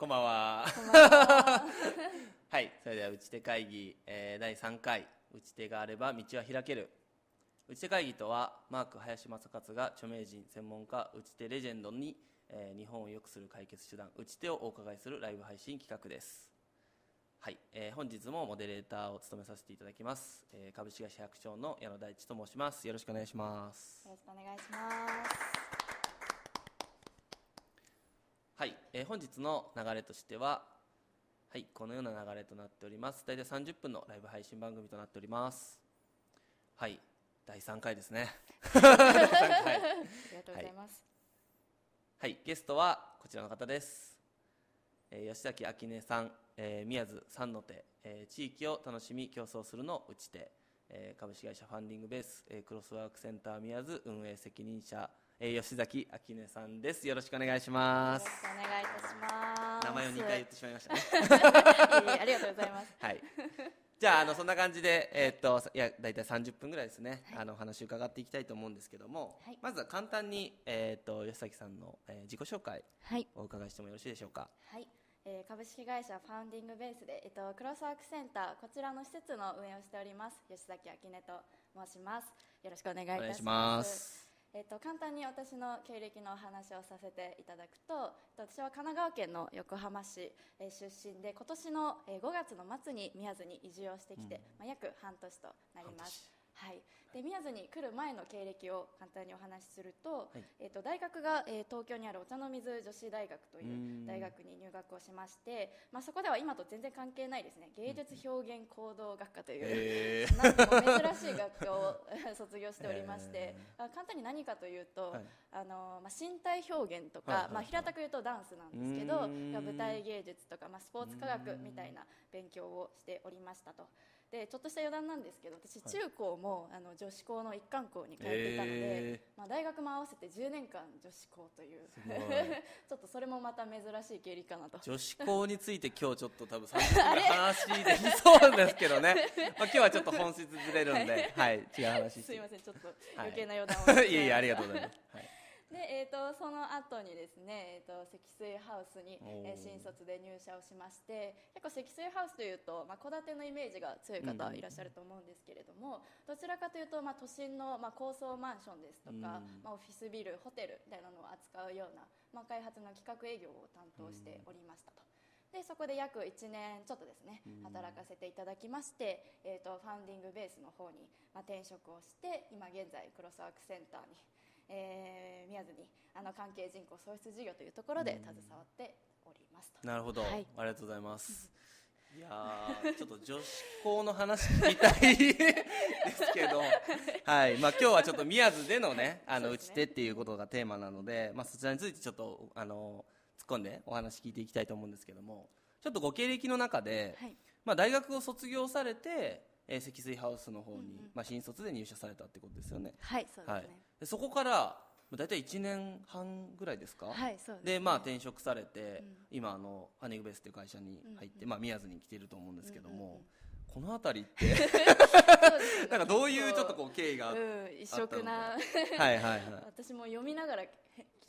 こんばんは。こんばんは。はい、それでは打ち手会議、えー第3回、打ち手があれば道は開ける。打ち手会議とは、マーク林正勝が著名人、専門家、打ち手レジェンドに、えー日本を良くする解決手段、打ち手をお伺いするライブ配信企画です。はい、えー本日もモデレーターを務めさせていただきます。えー株式会社百姓の矢野大地と申します。よろしくお願いします。よろしくお願いします。はい、えー本日の流れとしては、はい、このような流れとなっております。大体30分のライブ配信番組となっております。はい、第3回ですね。第3回ありがとうございます。はい、ゲストはこちらの方です。えー吉崎明音さん、えー宮津三の手、えー地域を楽しみ競争するの打ち手、えー株式会社ファンディングベース、えークロスワークセンター宮津運営責任者、えー吉崎明音さんです。よろしくお願いしますお願いいたします。名前を2回言ってしまいましたね。いえいえありがとうございます。はい。じゃあ、あの、そんな感じで、えーっと、いや、大体30分ぐらいですね、あの、お話伺っていきたいと思うんですけども、はいまずは簡単に、えーっと、吉崎さんの、えー自己紹介、はい。お伺いしてもよろしいでしょうか？はい。えー株式会社ファウンディングベースで、えっと、クロスワークセンターこちらの施設の運営をしております吉崎明音と申しますよろしくお願いいたしますえっと、簡単に私の経歴のお話をさせていただくとえっと私は神奈川県の横浜市、えー出身で今年の、えー5月の末に宮津に移住をしてきて、まあ、約半年となりますはい、で宮津に来る前の経歴を簡単にお話しすると,、はい。えっと大学が、えー東京にあるお茶の水女子大学という大学に入学をしまして、まあ、そこでは今と全然関係ないですね。芸術表現行動学科という、へなんとも珍しい学科を 卒業しておりましてへ、あ簡単に何かというと、はい。あのまあ、身体表現とか、はい。はいはいまあ、平たく言うとダンスなんですけど舞台芸術とか、まあ、スポーツ科学みたいな勉強をしておりましたと。でちょっとした余談なんですけど私、中高もあの女子校の一貫校に通っていたので、へまあ、大学も合わせて10年間女子校という。ちょっとそれもまた珍しい経歴かなと。女子校について今日ちょっと多分30分 話できそうですけどね。まあ今日はちょっと本質ずれるんで、はい、違う話。すいません。ちょっとはい余計な余談を。してしまいえいえ、ありがとうございます。はいで、えー、とその後にですね、えー、と積水ハウスに、えー新卒で入社をしまして結構積水ハウスというとまあ、戸建てのイメージが強いうんうん。方いらっしゃると思うんですけれども、どちらかというと、まあ、都心の、まあ、高層マンションですとか、うん。まあ、オフィスビルホテルみたいなのを扱うような、まあ、開発の企画営業を担当しておりましたと。でそこで約1年ちょっとですね働かせていただきまして、えー、とファウンディングベースの方に、まあ、転職をして今現在クロスワークセンターに、えー宮津にあの関係人口創出事業というところで携わっておりますと。なるほど、はい。ありがとうございます。いやーちょっと女子校の話聞きたいですけど、はい、まあ今日はちょっと宮津でのね、あの、打ち手っていうことがテーマなので、まあそちらについてちょっと、あの、突っ込んでお話聞いていきたいと思うんですけども、ちょっとご経歴の中で、はい。まあ大学を卒業されて、えー積水ハウスの方に、まあ新卒で入社されたってことですよね。はいそうですはい。ね。、でそこからまあ大体1年半ぐらいですか、はいそうですね。でまあ、転職されて、今あのハネグベースっていう会社に入って、まあ、宮津に来ていると思うんですけども、この辺りって なんかどういうちょっとこう経緯があっうん異色な。はいはいはい。私も読みながら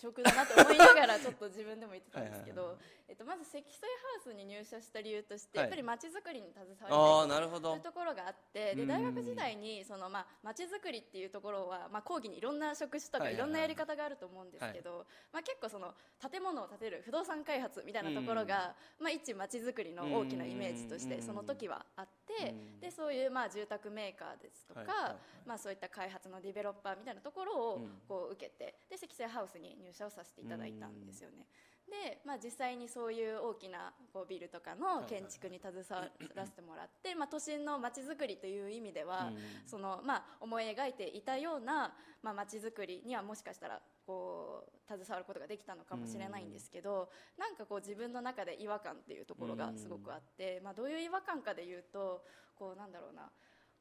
色だなと思いながらちょっと自分でも言ってたんですけどえっとまず積水ハウスに入社した理由として、はい。やっぱり街づくりに携わりたいとどいうところがあってでうん。大学時代にそのまあ街づくりっていうところはまあ講義にいろんな職種とかはいろんなやり方があると思うんですけど、まあ結構その建物を建てる不動産開発みたいなところが、まあ一街づくりの大きなイメージとしうんてその時はあってうん。でそういうまあ住宅メーカーですとか、まあそういった開発のディベロッパーみたいなところをうん。こう受けてで積水ハウスに入社をさせていただいたんですよね。で、まあ、実際にそういう大きなこうビルとかの建築に携わらせてもらって、まあ、都心の街づくりという意味では、うん。そのまあ、思い描いていたような、まあ、街づくりにはもしかしたらこう携わることができたのかもしれないんですけど、なんかこう自分の中で違和感っていうところがすごくあって、まあ、どういう違和感かでいうとこうなんだろうな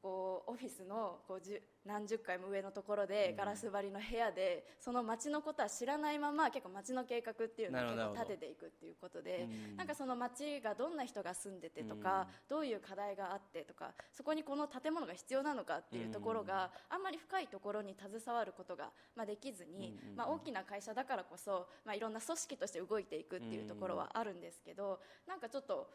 こうオフィスのこうじゅ何十回も上のところでガラス張りの部屋で、その街のことは知らないまま結構街の計画っていうのを結構立てていくっていうことでなんかその街がどんな人が住んでてとか、どういう課題があってとかそこにこの建物が必要なのかっていうところがあんまり深いところに携わることが、まあ、できずに、まあ、大きな会社だからこそ、まあ、いろんな組織として動いていくっていうところはあるんですけどなんかちょっと。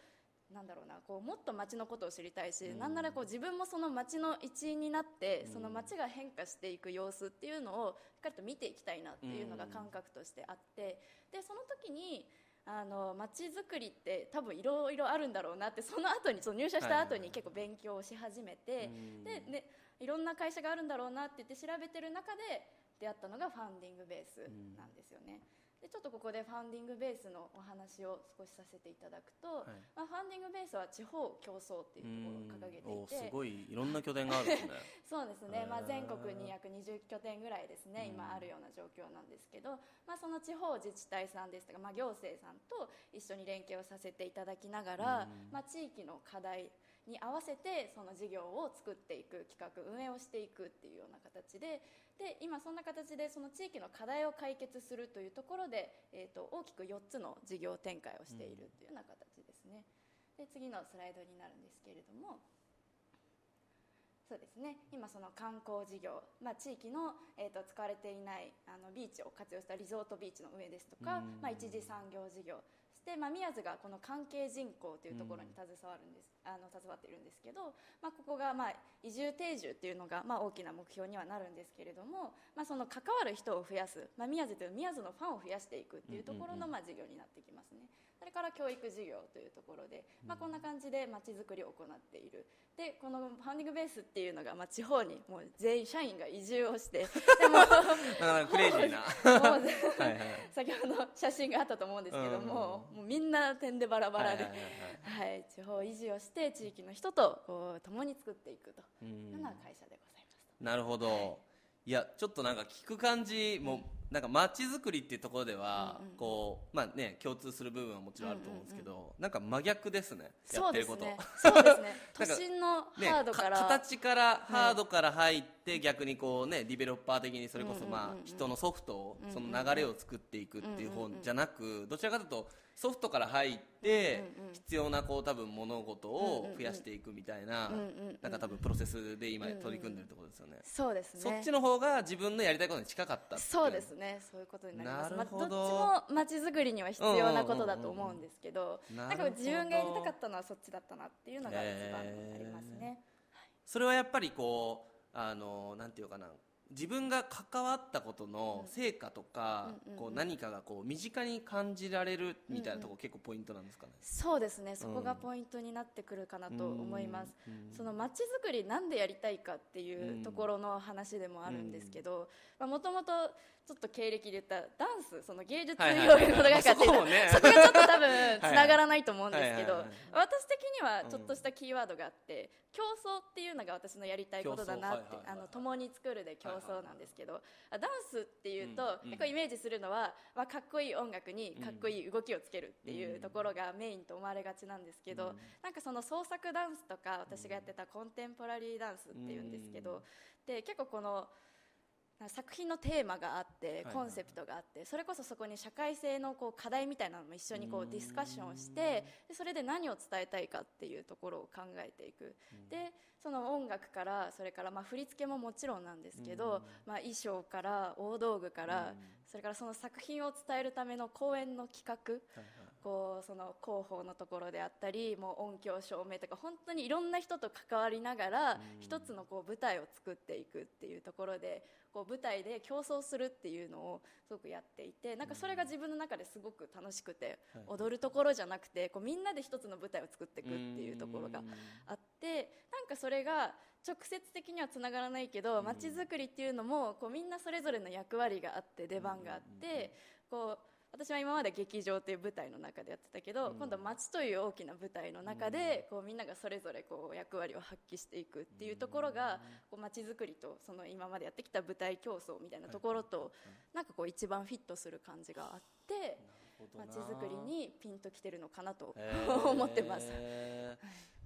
なんだろうなこうもっと街のことを知りたいし、うん、なんならこう自分もその街の一員になって、うん、その街が変化していく様子っていうのをしっかりと見ていきたいなっていうのが感覚としてあって、でその時にあの街づくりって多分いろいろあるんだろうなってその後にその入社した後に結構勉強をし始めて、でね、いろんな会社があるんだろうなって言って調べてる中で出会ったのがファンディングベースなんですよね。うんでちょっとここでファンディングベースのお話を少しさせていただくと、はい、まあ、ファンディングベースは地方競争っていうところを掲げていてすごいいろんな拠点があるんですね。そうですね、まあ、全国に約20拠点ぐらいですね今あるような状況なんですけど、まあ、その地方自治体さんですとか、まあ、行政さんと一緒に連携をさせていただきながら、まあ、地域の課題に合わせてその事業を作っていく企画運営をしていくっていうような形でで今そんな形でその地域の課題を解決するというところで、えーと、大きく4つの事業展開をしているというような形ですね。で次のスライドになるんですけれども。そうですね今その観光事業、まあ、地域の、えーと、使われていないあのビーチを活用したリゾートビーチの上ですとか、まあ、一次産業事業そして、まあ、宮津がこの関係人口というところに携わるんです、あの携わっているんですけど、まあ、ここが、まあ、移住定住っていうのが、まあ、大きな目標にはなるんですけれども、まあ、その関わる人を増やす、まあ、宮津という宮津のファンを増やしていくっていうところの、まあ、事業になってきますね。それから教育事業というところで、まあ、こんな感じでまちづくりを行っている。でこのファンディングベースっていうのが、まあ、地方にもう全員社員が移住をして でもクレイジーな。はい、先ほど写真があったと思うんですけども,、もうみんな点でバラバラで、はい地方移住をして地域の人とこう共に作っていくと。いうような会社でございます。なるほど、はいいやちょっとなんか聞く感じもなんか街づくりっていうところでは、うんうん、こうまあね共通する部分はもちろんあると思うんですけど、うんうんうん、なんか真逆ですねやってること。そうですね。都心のハードから、ね、形からハードから入って、はい、逆にこうねディベロッパー的にそれこそまあ人のソフトをその流れを作っていくっていう方じゃなくどちらかというとソフトから入って必要なこう多分物事を増やしていくみたいななんか多分プロセスで今取り組んでるところですよね。そうですね。そっちの方が自分のやりたいことに近かったそうですね。そういうことになります。なるほど。まあ、どっちも街づくりには必要なことだと思うんですけど、なんか自分がやりたかったのはそっちだったなっていうのが一番になりますね。それはやっぱりこうあのなんていうかな自分が関わったことの成果とか、うん、こう何かがこう身近に感じられるみたいなところ、結構ポイントなんですかね、そうですね。そこがポイントになってくるかなと思います、その街づくりなんでやりたいかっていうところの話でもあるんですけどもともとちょっと経歴で言ったらダンスその芸術の学科っていう そこがちょっと多分つながらないと思うん。ですけど私的にはちょっとしたキーワードがあって、競争っていうのが私のやりたいことだなってあの共に作るで競争なんですけどダンスっていうと結構イメージするのは、まあ、かっこいい音楽にかっこいい動きをつけるっていうところがメインと思われがちなんですけどなんかその創作ダンスとか私がやってたコンテンポラリーダンスっていうんですけどで結構この。作品のテーマがあってコンセプトがあってそれこそそこに社会性のこう課題みたいなのも一緒にこうディスカッションをしてでそれで何を伝えたいかっていうところを考えていく。でその音楽からそれからまあ振り付けももちろんなんですけどまあ衣装から大道具からそれからその作品を伝えるための公演の企画こうその広報のところであったりもう音響照明とか本当にいろんな人と関わりながら一つのこう舞台を作っていくっていうところでこう舞台で競争するっていうのをすごくやっていてなんかそれが自分の中ですごく楽しくて踊るところじゃなくてこうみんなで一つの舞台を作っていくっていうところがあってなんかそれが直接的にはつながらないけど街づくりっていうのもこうみんなそれぞれの役割があって出番があってこう私は今まで劇場という舞台の中でやってたけど、うん、今度は街という大きな舞台の中で、こうみんながそれぞれこう役割を発揮していくっていうところが、こう街づくりとその今までやってきた舞台競争みたいなところと、なんかこう一番フィットする感じがあって。まちづくりにピンときてるのかなと 思ってます。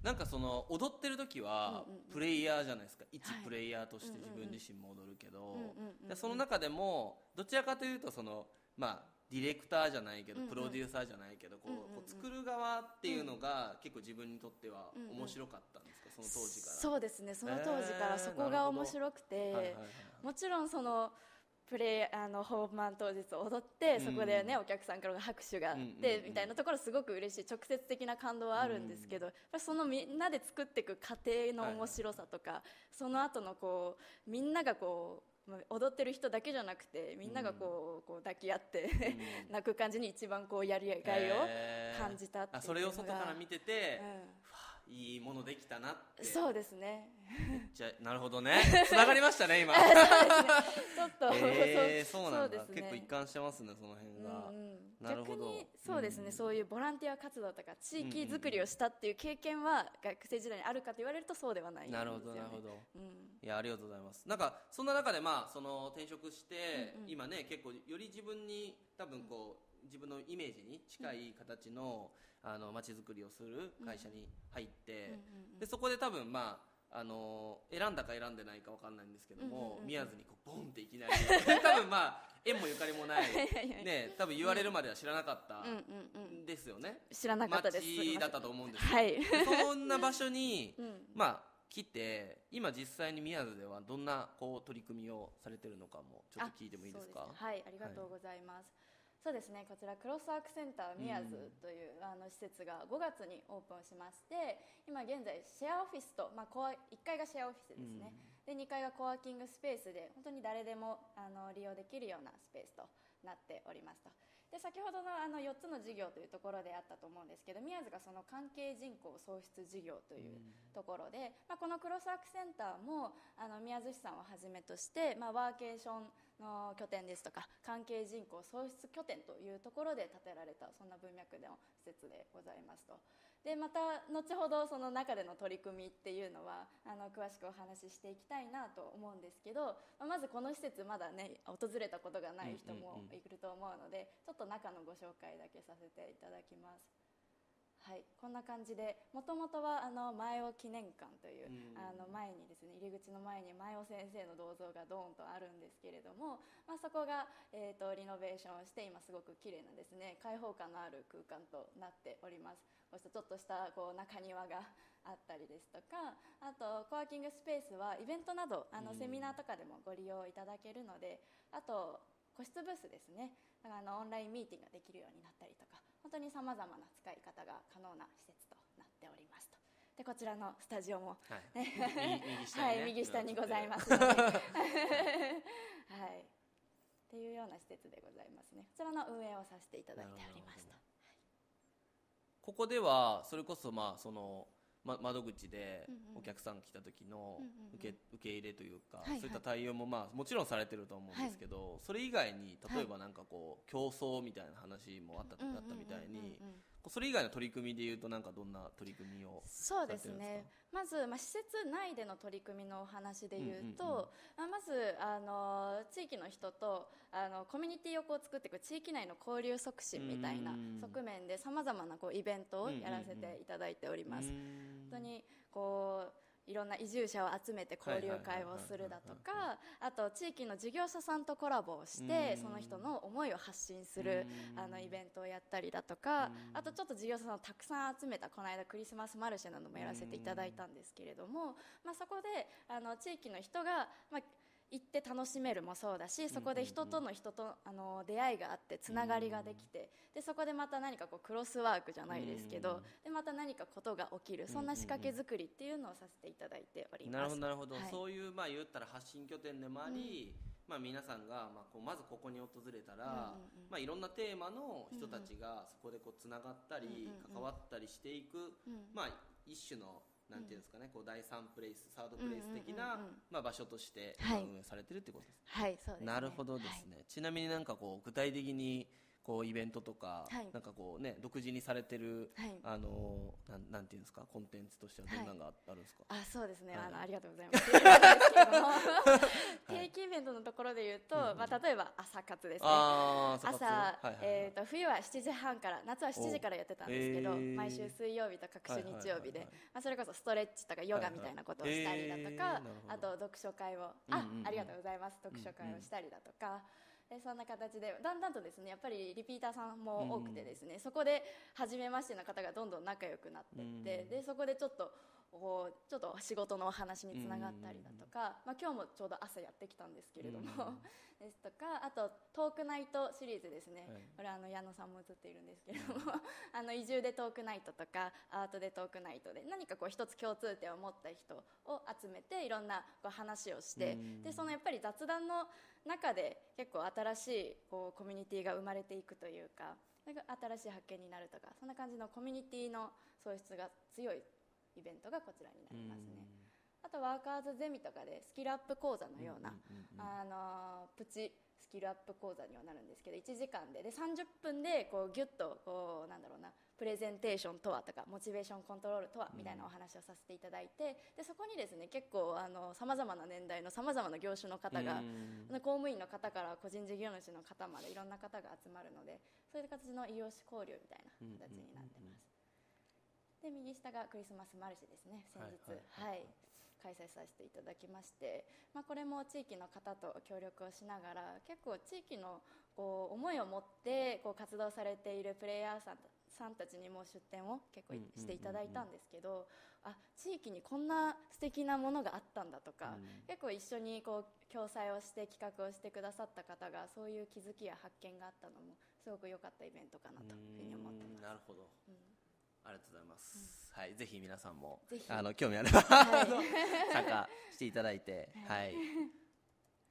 なんかその踊ってる時はプレイヤーじゃないですか。一はい。プレイヤーとして自分自身も踊るけど。でその中でもどちらかというとそのまあディレクターじゃないけどプロデューサーじゃないけどこうこう作る側っていうのが結構自分にとっては面白かったんですか？その当時から。そうですね。その当時からそこが面白くて、もちろんそのプレイあのホーマン当日踊って、うん。そこでねお客さんからの拍手があって、みたいなところすごく嬉しい直接的な感動はあるんですけど、やっぱりそのみんなで作っていく過程の面白さとか、その後のこうみんながこうまあ踊ってる人だけじゃなくてみんながこう,、こう抱き合って、うん。泣く感じに一番こうやりがいを感じたっていうのが。あそれを外から見てて、うんいいものできたなって。そうですね。じゃあなるほどね。つながりましたね今。ちょっと、えー、そうなんだ。ね。結構一貫してますねその辺が、うんうん。逆にそうですね、うん。そういうボランティア活動とか地域づくりをしたっていう経験は学生時代にあるかと言われるとそうではないんですなよ、ね、るほどなるほど。うん。いやありがとうございます。なんかそんな中でまあその転職して、うんうん。今ね結構より自分に多分こう自分のイメージに近い形のあの街づくりをする会社に入って、うん。うんうんでそこで多分まああの選んだか選んでないかわかんないんですけども、うんうんうんうん。宮津にこうボンっていきなり 多分まあ縁もゆかりもない。ね多分言われるまでは知らなかったうん。うんうんですよね、知らなかったです。街だったと思うんですよ。はい、そんな場所にうん、まあ来て今実際に宮津ではどんなこう取り組みをされてるのかもちょっと聞いてもいいですか？ね。はいありがとうございます、そうですね。こちらクロスワークセンター宮津という、あの施設が5月にオープンしまして今現在シェアオフィスと、まあ、コア1階がシェアオフィスですね、で2階がコワーキングスペースで本当に誰でもあの利用できるようなスペースとなっておりますと。で先ほどのあの4つの事業というところであったと思うんですけど宮津がその関係人口創出事業というところで、まあ、このクロスワークセンターもあの宮津市さんをはじめとして、まあ、ワーケーションの拠点ですとか関係人口創出拠点というところで建てられたそんな文脈の施設でございますと。でまた後ほどその中での取り組みっていうのはあの詳しくお話ししていきたいなと思うんですけど、まあまずこの施設まだね訪れたことがない人もいると思うのでちょっと中のご紹介だけさせていただきます。はい、こんな感じでもともとはあの前尾記念館という、うん。あの前にですね入り口の前に前尾先生の銅像がドーンとあるんですけれども、まあ、そこが、えー、とリノベーションをして今すごく綺麗なですね開放感のある空間となっております。こうしたちょっとしたこう中庭があったりですとかあとコワーキングスペースはイベントなどあのうん。セミナーとかでもご利用いただけるのであと個室ブースですね。だからあのオンラインミーティングができるようになったりとか本当にさまざまな使い方が可能な施設となっておりますと。でこちらのスタジオもはい、右右下に、ね、はい、右下にございますので、はい、っていうような施設でございますね。こちらの運営をさせていただいておりました。ここではそれこそまあその、ま、窓口でうんうん。お客さん来た時のうんうんうん。受け,、受け入れというか、そういった対応もまあもちろんされてると思うんですけど、それ以外に例えばなんかこう、競争みたいな話もあった,、うんうんうんうんあったみたいにうんうんそれ以外の取り組みでいうとなんかどんな取り組みをそうですねまず、まあ、施設内での取り組みのお話で言うと、うんうんうんまあ、まずあの地域の人とあのコミュニティをこう作っていく地域内の交流促進みたいなうん。側面でさまざまなこうイベントをやらせていただいております。うーん。本当にこういろんな移住者を集めて交流会をするだとかあと地域の事業者さんとコラボをしてうん。その人の思いを発信するうん。あのイベントをやったりだとかうん。あとちょっと事業者さんをたくさん集めたこの間クリスマスマルシェなどもやらせていただいたんですけれども、まあ、そこであの地域の人が、まあ行って楽しめるもそうだしそこで人との人とあの出会いがあってつながりができてでそこでまた何かこうクロスワークじゃないですけうんどでまた何かことが起きるそんな仕掛け作りっていうのをさせていただいております。なるほどなるほど、はい。そういうまあ言ったら発信拠点でもあり、まあ、皆さんがまあこうまずここに訪れたら、まあ、いろんなテーマの人たちがそこでこうつながったり、関わったりしていく、うん。まあ、一種のなんていうんですかね、こう第三プレイスサードプレイス的な、まあ、場所としてはい。運営されてるってことです、はいそうですね。なるほどですね、ちなみになんかこう具体的にこうイベントとか、はい。なんかこうね独自にされてる、はい。あのなんなんていうんですかコンテンツとしてはどんなのがあるんですか、あそうですね、はい。あのありがとうございます。定期イベントのところで言うと、まあ、例えば朝活ですね。朝、えー、と冬は7時半から夏は7時からやってたんですけど、おへー。毎週水曜日と各週日曜日ではいはいはいはいまあそれこそストレッチとかヨガみたいなことをしたりだとか、あと読書会を、うんうんうん。あありがとうございます。読書会をしたりだとか、でそんな形でだんだんとですねやっぱりリピーターさんも多くてですね、そこで初めましての方がどんどん仲良くなっていって、うん。でそこでちょっとこうちょっと仕事のお話につながったりだとか、まあ、今日もちょうど朝やってきたんですけれども、うんですとかあとトークナイトシリーズですね、はい。これあの矢野さんも映っているんですけれども あの移住でトークナイトとかアートでトークナイトで何かこう一つ共通点を持った人を集めていろんなこう話をしてうんでそのやっぱり雑談の中で結構新しいこうコミュニティが生まれていくというか新しい発見になるとかそんな感じのコミュニティの素質が強いイベントがこちらになりますね。あとワーカーズゼミとかでスキルアップ講座のような、あのプチスキルアップ講座にはなるんですけど1時間でで30分でこうギュッとこうなんだろうなプレゼンテーションとはとかモチベーションコントロールとはみたいなお話をさせていただいてでそこにですね結構さまざまな年代のさまざまな業種の方がうん公務員の方から個人事業主の方までいろんな方が集まるのでそういう形の異業種交流みたいな形になってます。で右下がクリスマスマルシェですね先日。はいはい開催させていただきまして、まあ、これも地域の方と協力をしながら結構地域のこう思いを持ってこう活動されているプレイヤーさんさんたちにも出展を結構していただいたんですけど、あ地域にこんな素敵なものがあったんだとか、うん。結構一緒にこう共催をして企画をしてくださった方がそういう気づきや発見があったのもすごく良かったイベントかなというふうに思ってます。なるほど、うんありがとうございます、はいぜひ皆さんもあの興味あれば、はい。参加していただいてはい。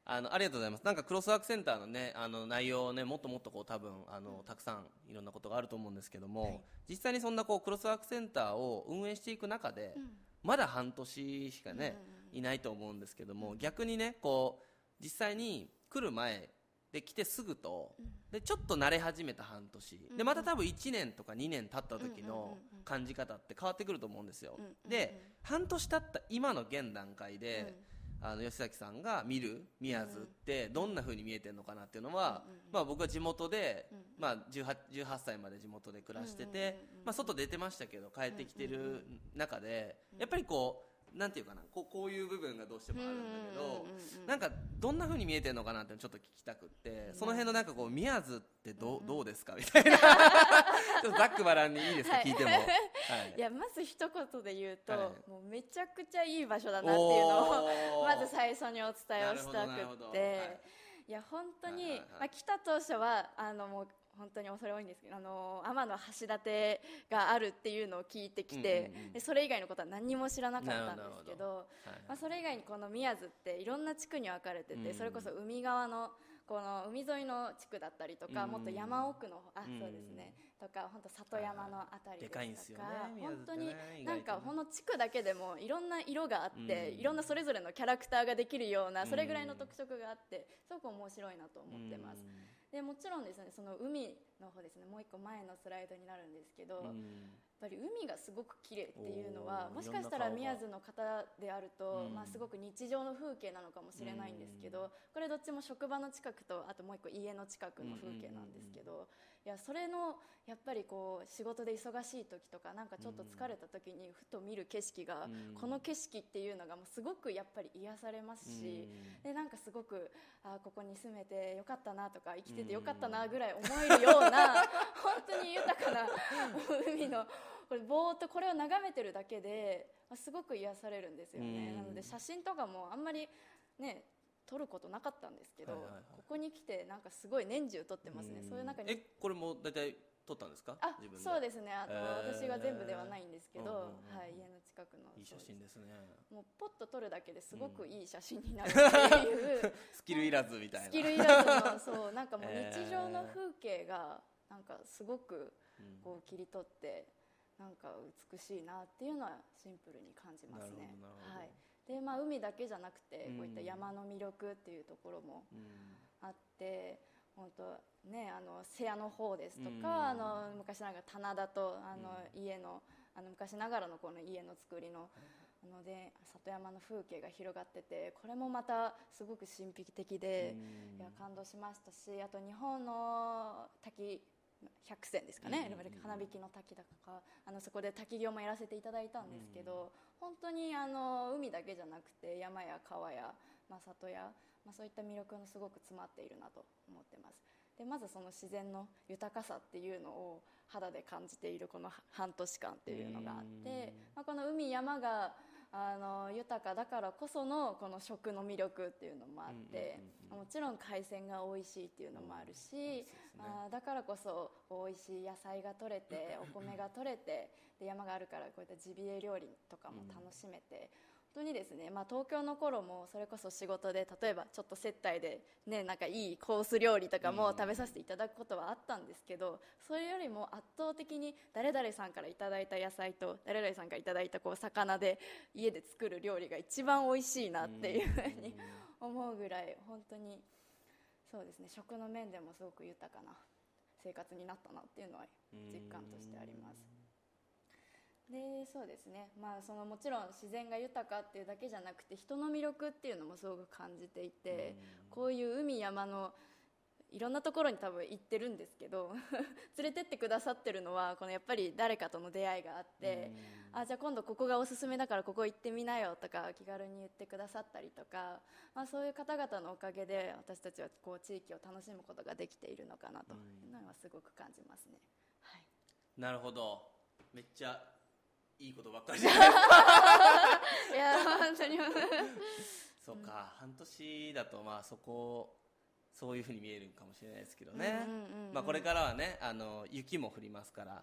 あのありがとうございます。なんかクロスワークセンターのねあの内容をねもっともっとこう多分あのたくさんいろんなことがあると思うんですけども、はい。実際にそんなこうクロスワークセンターを運営していく中で、うん。まだ半年しかね、うん。いないと思うんですけども、逆にねこう実際に来る前で来てすぐと、でちょっと慣れ始めた半年、うん。でまた多分1年とか2年経った時うんの感じ方って変わってくると思うんですよ、で半年経った今の現段階で、あの吉崎さんが見る宮津ってどんな風に見えてるのかなっていうのは、まあ、僕は地元で、うんまあ、18, 18歳まで地元で暮らしてて、まあ、外出てましたけど帰ってきてる中で、やっぱりこうなんていうかなこうこういう部分がどうしてもあるんだけど、なんかどんな風に見えてるのかなってちょっと聞きたくって、その辺のなんかこう宮津ってど,、うどうですかみたいな。ちょっとざっくばらんにいいですか、はい。聞いても、はい。いやまず一言で言うと、はい。もうめちゃくちゃいい場所だなっていうのをまず最初にお伝えをしたくって、はい。い、や本当に、はいはいはい。まあ、来た当初はあのもう本当に恐れ多いんですけどあの天橋立があるっていうのを聞いてきて、うんうんうん。でそれ以外のことは何にも知らなかったんですけなるど。はいまあ、それ以外にこの宮津っていろんな地区に分かれてて、うん。それこそ海側のこの海沿いの地区だったりとか、うん。もっと山奥のあうん。そうですね。とか本当里山のあたりとか、ね本当になんか意外とね。ほんの地区だけでもいろんな色があって、うん。いろんなそれぞれのキャラクターができるようなうんそれぐらいの特色があってすごく面白いなと思ってます。でもちろんですねその海の方ですねもう一個前のスライドになるんですけど、やっうんぱり海がすごく綺麗っていうのはもしかしたら宮津の方であると、うん。まあ、すごく日常の風景なのかもしれないんですけど、これどっちも職場の近くとあともう一個家の近くの風景なんですけど、いやそれのやっぱりこう仕事で忙しい時とかなんかちょっと疲れた時にふと見る景色が、うん。この景色っていうのがもうすごくやっぱり癒されますし、でなんかすごくあーここに住めてよかったなとか生きててよかったなぐらい思えるような 本当に豊かな海のこれぼーっとこれを眺めてるだけでまあすごく癒されるんですよね、うん。なので写真とかもあんまりね撮ることなかったんですけど、はいはいはい。ここに来てなんかすごい年中撮ってますね、ん。そういう中に。えこれも大体撮ったんですか？あ自分で。そうですね。あの、えー。私が全部ではないんですけど、うんうんうんはい、家の近くの。いい写真ですね。もうポッと撮るだけですごくいい写真になるっていう、スキルいらずみたいな。スキルいらずの そうなんかもうえー日常の風景がなんかすごくうん。こう切り取ってなんか美しいなっていうのはシンプルに感じますね。なるほどなるほど。はいでまあ、海だけじゃなくてうん。こういった山の魅力っていうところもうん。あって本当ねあの瀬谷の方ですとうん。か、あの昔ながら棚田とあの家のあの昔ながらのこの家の作りのあので里山の風景が広がっててこれもまたすごく神秘的で、いや感動しましたしあと日本の滝百選ですかね、花火の滝だとかあのそこで滝行もやらせていただいたんですけど、本当にあの海だけじゃなくて山や川や、まあ、里や、まあ、そういった魅力のすごく詰まっているなと思ってます。でまずその自然の豊かさっていうのを肌で感じているこの半年間っていうのがあって、まあ、この海山があの豊かだからこそのこの食の魅力っていうのもあって、もちろん海鮮が美味しいっていうのもあるし、あーだからこそ美味しい野菜が取れてお米が取れてで山があるからこういったジビエ料理とかも楽しめて、本当にですね、まあ、東京の頃もそれこそ仕事で例えばちょっと接待で、ね、なんかいいコース料理とかも食べさせていただくことはあったんですけどそれよりも圧倒的に誰々さんからいただいた野菜と誰々さんからいただいたこう魚で家で作る料理が一番美味しいなっていうふうに思うぐらい本当にそうですね食の面でもすごく豊かな生活になったなっていうのは実感としてあります。でそうですね、まあ、そのもちろん自然が豊かっていうだけじゃなくて人の魅力っていうのもすごく感じていてこういう海山のいろんなところに多分行ってるんですけど 連れてってくださってるのはこのやっぱり誰かとの出会いがあってあじゃあ今度ここがおすすめだからここ行ってみなよとか気軽に言ってくださったりとか、まあ、そういう方々のおかげで私たちはこう地域を楽しむことができているのかなというのはすごく感じますね。はい。なるほど。めっちゃいいことばっかりじゃいや本当に。そうか、半年だとまあそこそういうふうに見えるかもしれないですけどね、まあ、これからはねあの雪も降りますから、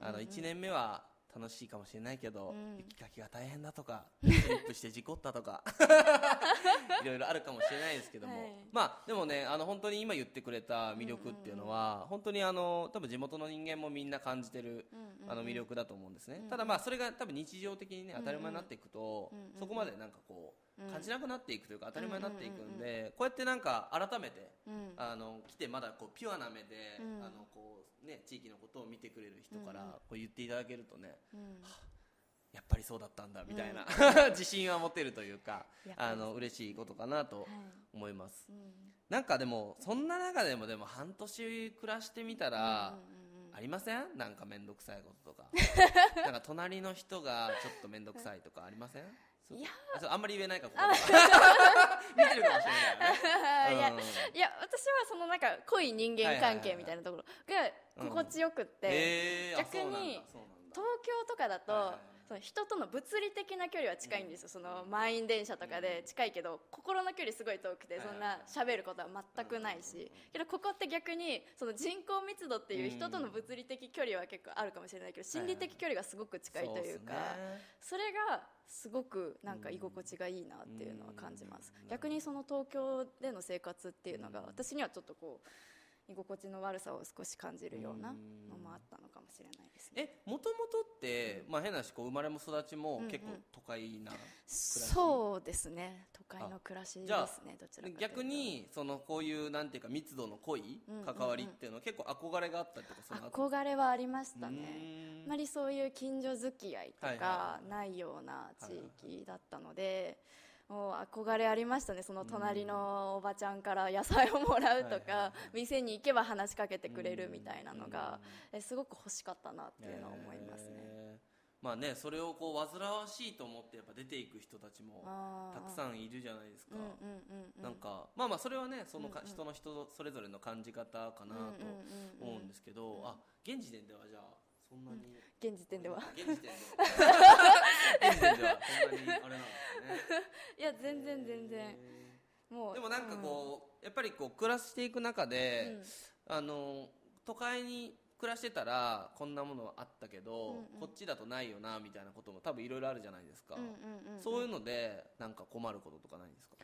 あの1年目は楽しいかもしれないけど、うん。雪かきが大変だとか スリップして事故ったとか いろいろあるかもしれないですけども、はい。まあでもねあの本当に今言ってくれた魅力っていうのは、本当にあの多分地元の人間もみんな感じてる、あの魅力だと思うんですね、ただまあそれが多分日常的にね当たり前になっていくと、そこまでなんかこう感じなくなっていくというか当たり前になっていくんで、こうやってなんか改めて、うん。あの来てまだこうピュアな目で、うん。あのこうね地域のことを見てくれる人からこう言っていただけるとね、うん。やっぱりそうだったんだみたいな、自信は持てるというかあの嬉しいことかなとはい思います、うん。なんかでもそんな中でもでも半年暮らしてみたら、ありません？なんか面倒くさいこととか。なんか隣の人がちょっと面倒くさいとかありません？いやあんまり言えないか 見てるかもしれないよね。うんいや私はそのなんか濃い人間関係みたいなところが心地よくって、逆に東京とかだと、はいはいはいその人との物理的な距離は近いんですよ、その満員電車とかで近いけど心の距離すごい遠くてはいそんな喋ることは全くないしけどここって逆にその人口密度っていう人との物理的距離は結構あるかもしれないけど心理的距離がすごく近いというかそれがすごくなんか居心地がいいなっていうのは感じます。逆にその東京での生活っていうのが私にはちょっとこう居心地の悪さを少し感じるようなのもあったのかもしれないですね。えもともとって、まあ、変な話こう生まれも育ちも結構都会な暮らし、そうですね。都会の暮らしですねどちらか逆にそのこういうなんていうか密度の濃い関わりっていうのは結構憧れがあったりとかその後？憧れはありましたうねあまりそういう近所付き合いとはいはいかはないような地域だったのでもう憧れありましたねその隣のおばちゃんから野菜をもらうとか店に行けば話しかけてくれるみたいなのがえすごく欲しかったなっていうのは思いますね。まあねそれをこう煩わしいと思ってやっぱ出ていく人たちもたくさんいるじゃないですか、うんうんうんうん。なんかまあまあそれはねそのか、人の人それぞれの感じ方かなと思うんですけど、あ現時点ではじゃあそんなに、現時点では。現時点では。現時点ではそんなにあれなんですね。いや全然全然。もうでもなんかこう、やっぱりこう暮らしていく中で、あの都会に暮らしてたらこんなものあったけど、こっちだとないよなみたいなことも多分いろいろあるじゃないですか、うんうんうん。そういうのでなんか困ることとかないんですか？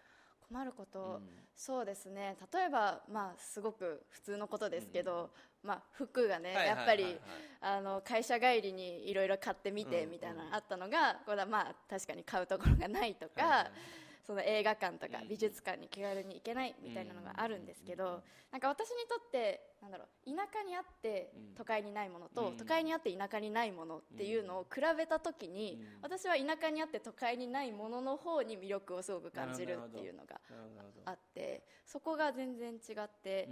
困ること、うん。そうですね。例えば、まあ、すごく普通のことですけど、まあ、服がね、やっぱりあの会社帰りにいろいろ買ってみてうんみたいなのあったのが、これはまあ確かに買うところがないとか、はいはいはいその映画館とか美術館に気軽に行けないみたいなのがあるんですけどなんか私にとってなんだろう田舎にあって都会にないものと都会にあって田舎にないものっていうのを比べた時に私は田舎にあって都会にないものの方に魅力をすごく感じるっていうのがあってそこが全然違って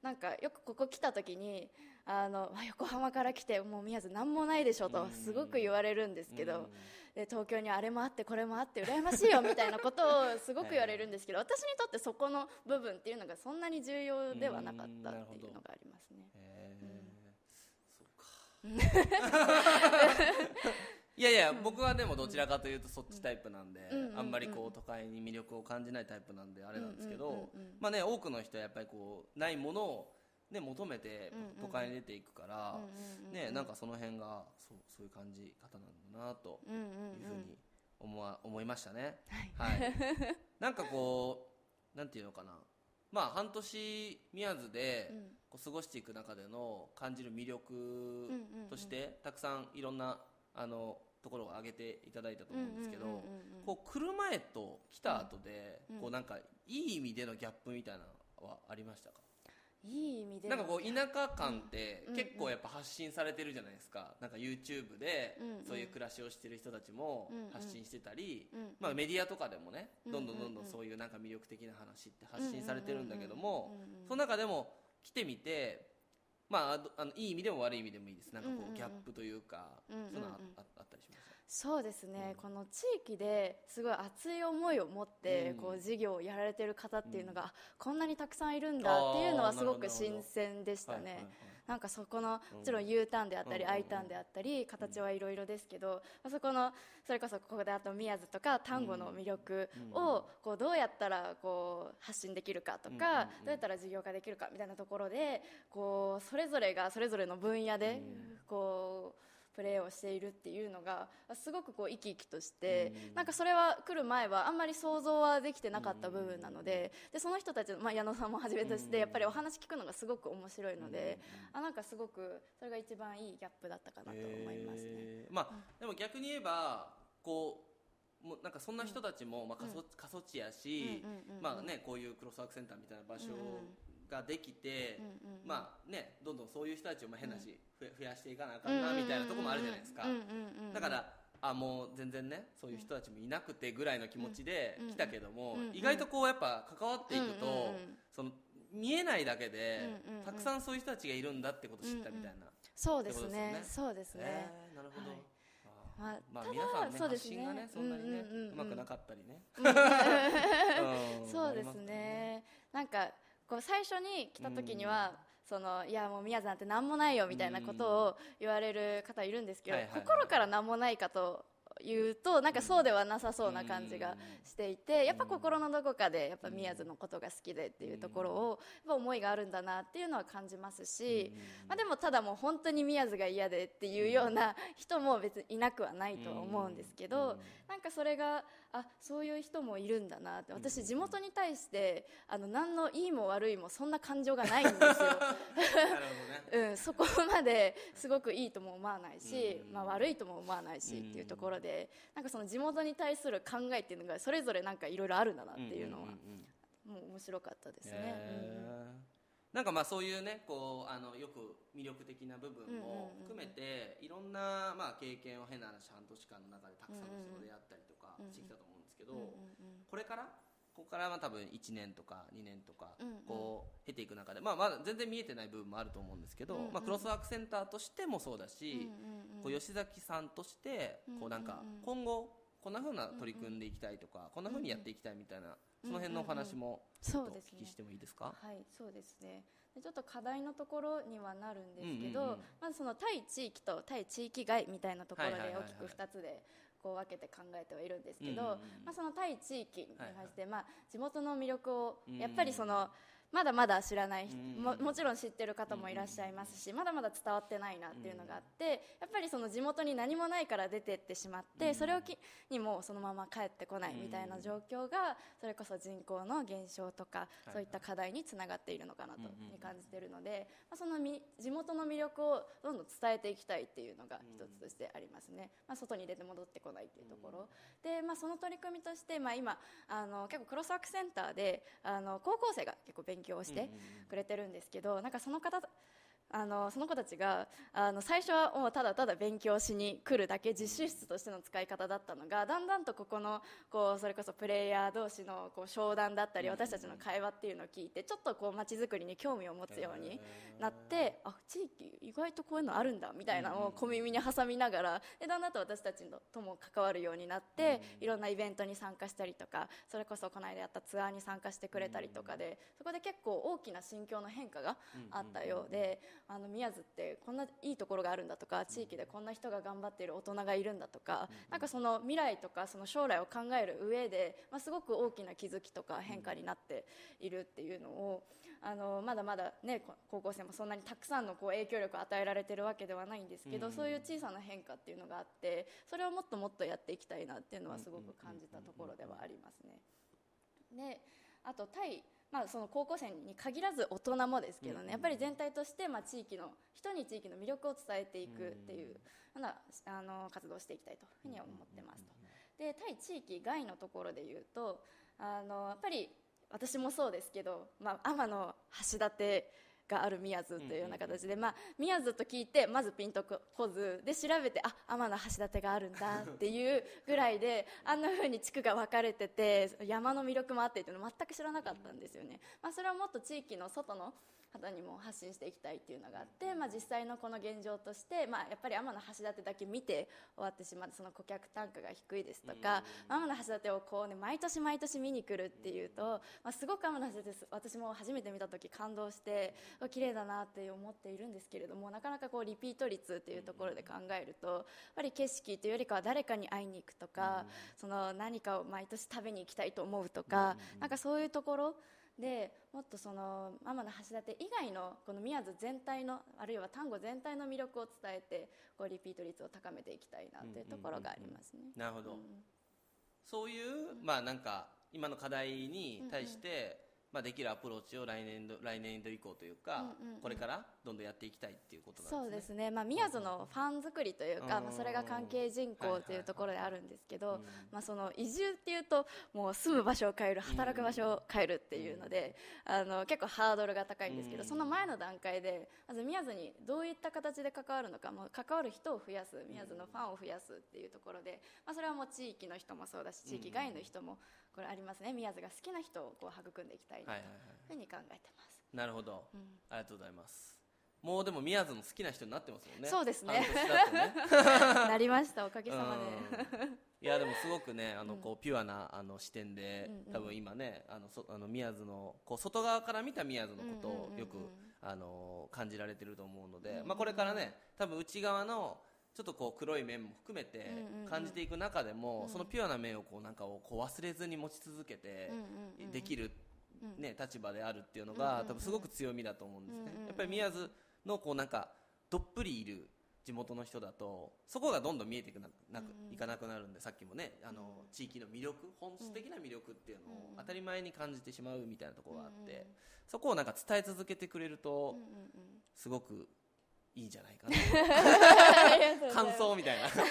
なんかよくここ来た時にあの横浜から来てもう宮津何もないでしょとすごく言われるんですけど。で東京にあれもあってこれもあって羨ましいよみたいなことをすごく言われるんですけど 私にとってそこの部分っていうのがそんなに重要ではなかったっていうのがありますね。いやいや僕はでもどちらかというとそっちタイプなんで、あんまりこう都会に魅力を感じないタイプなんであれなんですけど、まあね多くの人はやっぱりこうないものをね、求めて都会に出ていくから、ね、なんかその辺がそうそういう感じ方なんだなというふうに思わ思いましたね。はい、はい、なんかこうなんていうのかな。まあ半年宮津でこう過ごしていく中での感じる魅力としてたくさんいろんなあのところを挙げていただいたと思うんですけどこう来る前と来た後でこうなんかいい意味でのギャップみたいなのはありましたか？いい意味でなんかこう田舎感って結構やっぱ発信されてるじゃないですか、なんか YouTube でそういう暮らしをしてる人たちも発信してたり、まあ、メディアとかでもねどんどんどんどんそういうなんか魅力的な話って発信されてるんだけどもその中でも来てみてまあ、あのいい意味でも悪い意味でもいいです。なんかこうギャップというか、そういうのあったりします？そうですね、うん、この地域ですごい熱い思いを持って、こう事業をやられてる方っていうのが、こんなにたくさんいるんだっていうのはすごく新鮮でしたね。なんかそこのもちろん U ターンであったり I ターンであったり形はいろいろですけどそこのそれこそここであと宮津とか丹後の魅力をこうどうやったらこう発信できるかとかどうやったら事業化できるかみたいなところでこうそれぞれがそれぞれの分野でこうプレーをしているっていうのがすごくこう生き生きとして、なんかそれは来る前はあんまり想像はできてなかった部分なのででその人たち、まあ、矢野さんもはじめとしてやっぱりお話聞くのがすごく面白いので、あなんかすごくそれが一番いいギャップだったかなと思いますね。まあ、でも逆に言えばこうもうなんかそんな人たちも、まあ、過疎過疎地やし、まあね、こういうクロスワークセンターみたいな場所ができて、まあねどんどんそういう人たちをまあ変なし、増やしていかなあかんなみたいなところもあるじゃないですか。だからあもう全然ねそういう人たちもいなくてぐらいの気持ちで来たけども、意外とこうやっぱ関わっていくと、その見えないだけで、たくさんそういう人たちがいるんだってことを知ったみたいな、そうですね。そうですね、なるほど、まあ、まあ、皆さんね、発信がね、そんなにね、うまくなかったりね。そうですね。なんか、こう最初に来た時には、そのいやもう宮津なんて何もないよみたいなことを言われる方いるんですけど、心から何もないかと言うとなんかそうではなさそうな感じがしていてやっぱ心のどこかでやっぱ宮津のことが好きでっていうところをやっぱ思いがあるんだなっていうのは感じますし、まあ、でもただもう本当に宮津が嫌でっていうような人も別にいなくはないとは思うんですけどなんかそれがあそういう人もいるんだなって。私地元に対してあの何のいいも悪いもそんな感情がないんですよ、うん、そこまですごくいいとも思わないし、まあ、悪いとも思わないしっていうところでなんかその地元に対する考えっていうのがそれぞれなんかいろいろあるんだなっていうのは、もう面白かったですね。なんかまあそういうねこうあのよく魅力的な部分も含めて、いろんなまあ経験を変な話半年間の中でたくさんの人と出会ったりとかしてきたと思うんですけど、これから？ここからは多分1年とか2年とかこう経ていく中で、まあ、まだ全然見えてない部分もあると思うんですけど、まあ、クロスワークセンターとしてもそうだし、こう吉崎さんとしてこうなんか今後こんなふうな取り組んでいきたいとかこんなふうにやっていきたいみたいなその辺のお話もお聞きしてもいいですか、はいそうですね。ちょっと課題のところにはなるんですけど、まずその対地域と対地域外みたいなところで大きく2つでこう分けて考えてはいるんですけど、まあ、その対地域に関して、まあ、地元の魅力をやっぱりその、まだまだ知らないももちろん知ってる方もいらっしゃいますしまだまだ伝わってないなっていうのがあってやっぱりその地元に何もないから出てってしまってそれを機にもそのまま帰ってこないみたいな状況がそれこそ人口の減少とかそういった課題につながっているのかなと感じているので、まあ、その地元の魅力をどんどん伝えていきたいっていうのが一つとしてありますね、まあ、外に出て戻ってこないっていうところ、で、まあ、その取り組みとして、まあ、今あの結構クロスワークセンターであの高校生が結構勉強をしてくれてるんですけど、なんかその方あのその子たちがあの最初はもうただただ勉強しに来るだけ実習室としての使い方だったのがだんだんとここのこうそれこそプレイヤー同士のこう商談だったり私たちの会話っていうのを聞いてちょっとこう街づくりに興味を持つようになってあ地域意外とこういうのあるんだみたいなのを小耳に挟みながらでだんだんと私たちとも関わるようになっていろんなイベントに参加したりとかそれこそこの間やったツアーに参加してくれたりとかでそこで結構大きな心境の変化があったようで。あの宮津ってこんないいところがあるんだとか地域でこんな人が頑張っている大人がいるんだとかなんかその未来とかその将来を考える上で、まあ、すごく大きな気づきとか変化になっているっていうのをあのまだまだ、ね、高校生もそんなにたくさんのこう影響力を与えられてるわけではないんですけど、そういう小さな変化っていうのがあってそれをもっともっとやっていきたいなっていうのはすごく感じたところではありますね。であとタイまあ、その高校生に限らず大人もですけどね、やっぱり全体としてまあ地域の人に地域の魅力を伝えていくっていうようなあの活動をしていきたいというふうに思ってますと。で対地域外のところで言うとあのやっぱり私もそうですけど、まあ、天の橋立がある宮津というような形で、まあ、宮津と聞いてまずピンとこずで調べてあ天橋立があるんだっていうぐらいであんなふうに地区が分かれてて山の魅力もあってっていうの全く知らなかったんですよね、まあ、それはもっと地域の外の方にも発信していきたいっていうのがあって、まあ、実際のこの現状として、まあ、やっぱり天橋立だけ見て終わってしまってその顧客単価が低いですとか、天橋立をこう、ね、毎年毎年見に来るっていうと、まあ、すごく天橋立私も初めて見た時感動して綺麗だなって思っているんですけれどもなかなかこうリピート率っていうところで考えるとやっぱり景色というよりかは誰かに会いに行くとか、その何かを毎年食べに行きたいと思うとか、なんかそういうところでもっとそのママの橋立以外のこの宮津全体のあるいは丹後全体の魅力を伝えてこうリピート率を高めていきたいなというところがありますね。なるほど、うん、そういう、まあなんか今の課題に対して、まあ、できるアプローチを来年度来年度以降というか、うんうんうん、これからどんどんやっていきたいっていうことなんですね。そうですね。まあ宮津のファン作りというか、まあそれが関係人口というところであるんですけど、まあその移住っていうともう住む場所を変える、働く場所を変えるっていうので、あの結構ハードルが高いんですけど、その前の段階でまず宮津にどういった形で関わるのか、もう関わる人を増やす、宮津のファンを増やすっていうところで、まあそれはもう地域の人もそうだし、地域外の人もこれありますね。宮津が好きな人をこう育んでいきたいというふうに考えてます。なるほど、うん、ありがとうございます。もうでも宮津の好きな人になってますもんね。そうですね。ね。なりましたおかげさまで。いやでもすごくねあのこうピュアなあの視点で、うん、多分今ねあのそあの宮津のこう外側から見た宮津のことをよく、あの感じられてると思うので、まあ、これからね多分内側のちょっとこう黒い面も含めて感じていく中でも、そのピュアな面をこうなんかをこう忘れずに持ち続けてできるね、立場であるっていうのが、多分すごく強みだと思うんですね、やっぱり宮津のこうなんかどっぷりいる地元の人だとそこがどんどん見えていくななく、いかなくなるんでさっきもねあの、地域の魅力本質的な魅力っていうのを当たり前に感じてしまうみたいなところがあって、そこをなんか伝え続けてくれると、すごくいいんじゃないかな 感想みたいな。感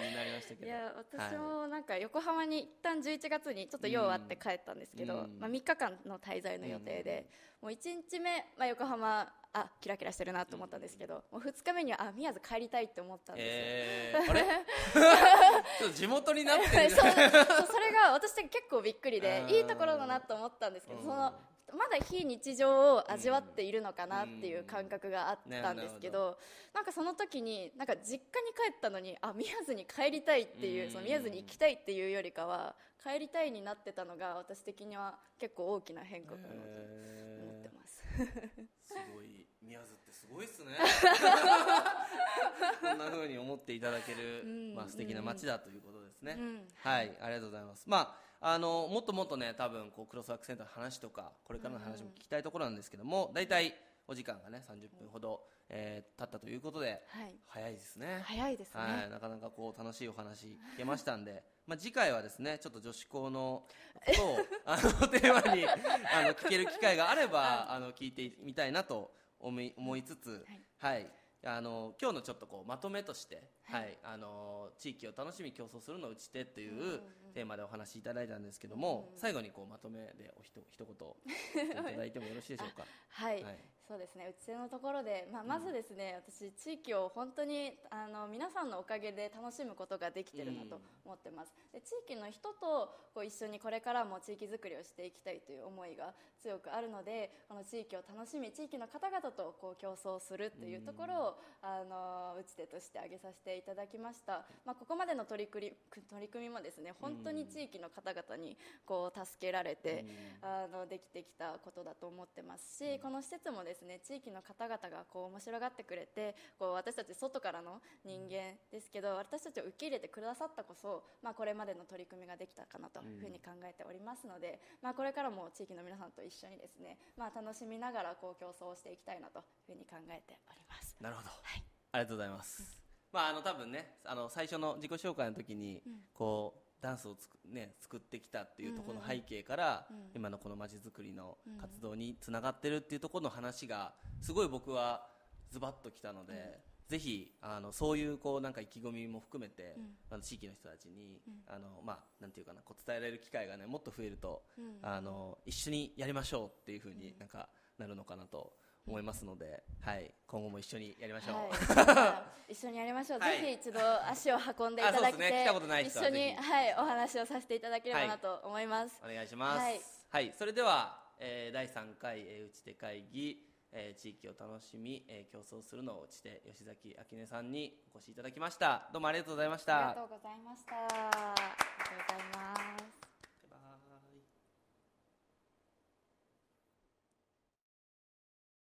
じになりましたけど。いや私もなんか横浜に一旦11月にちょっと用あって帰ったんですけど、うん、まあ、3日間の滞在の予定で、うん、もう1日目、まあ、横浜あキラキラしてるなと思ったんですけど、もう2日目にはあ宮津帰りたいって思ったんですよ、えー、あれ？ちょっと地元になってるそうそれが私結構びっくりでいいところだなと思ったんですけどそのまだ非日常を味わっているのかなっていう感覚があったんですけど、なんかその時になんか実家に帰ったのにあ宮津に帰りたいっていうその宮津に行きたいっていうよりかは帰りたいになってたのが私的には結構大きな変化かなと思ってます。すごい宮津ってすごいっすね。こんなふうに思っていただける、まあ素敵な街だということですね、うん、はいありがとうございます。まああのもっともっとね多分こうクロスワークセンターの話とかこれからの話も聞きたいところなんですけども大体、お時間がね30分ほど、えー、経ったということで、はい、早いですね。早いですね、はい、なかなかこう楽しいお話聞けましたんでまあ次回はですねちょっと女子校のことを あのテーマにあの聞ける機会があればあの聞いてみたいなと思い思いつつ、はい、はい。あの今日のちょっとこうまとめとして、ははい。いあの地域を楽しみ競争するのを打ち手っていうんうんううんテーマでお話しいただいたんですけども、うん。うん最後にこうまとめでおひと一言いただいてもよろしいでしょうか？はい、はい。そうですね、うちのところで、まあ、まずですね、私、地域を本当にあの皆さんのおかげで楽しむことができてるなと思ってます、で地域の人とこう一緒にこれからも地域づくりをしていきたいという思いが強くあるので、この地域を楽しみ、地域の方々とこう競争するというところを、あの打ち手として挙げさせていただきました、まあ、ここまでの取り組み取り組みもですね本当に地域の方々にこう助けられて、あのできてきたことだと思ってますし、この施設もですね地域の方々がこう面白がってくれてこう私たち外からの人間ですけど私たちを受け入れてくださったこそ、まあ、これまでの取り組みができたかなというふうに考えておりますので、まあ、これからも地域の皆さんと一緒にですね、まあ、楽しみながらこう競争をしていきたいなというふうに考えております。なるほど、い。ありがとうございます、まああの多分ねあの最初の自己紹介の時に、こうダンスをつく、ね、作ってきたっていうところの背景から、うん。今のこのまちづくりの活動につながってるっていうところの話がすごい僕はズバッときたので、ぜひあのそういうこうなんか意気込みも含めて、あの地域の人たちに、あのまあなんていうかなこう伝えられる機会がねもっと増えると、うん。あの一緒にやりましょうっていうふうになんかなるのかなと思いますので、はい今後も一緒にやりましょう。はい、一緒にやりましょう、はいぜひ一度足を運んでいただい人は一緒に、はい、お話をさせていただければなと思います。お願いします。ははいい、それでは、えー第3回、えー、打ち手会議、えー地域を楽しみ、えー競争するのを打ち手吉崎明音さんにお越しいただきました。どうもありがとうございました。ありがとうございました。ありがとうございます。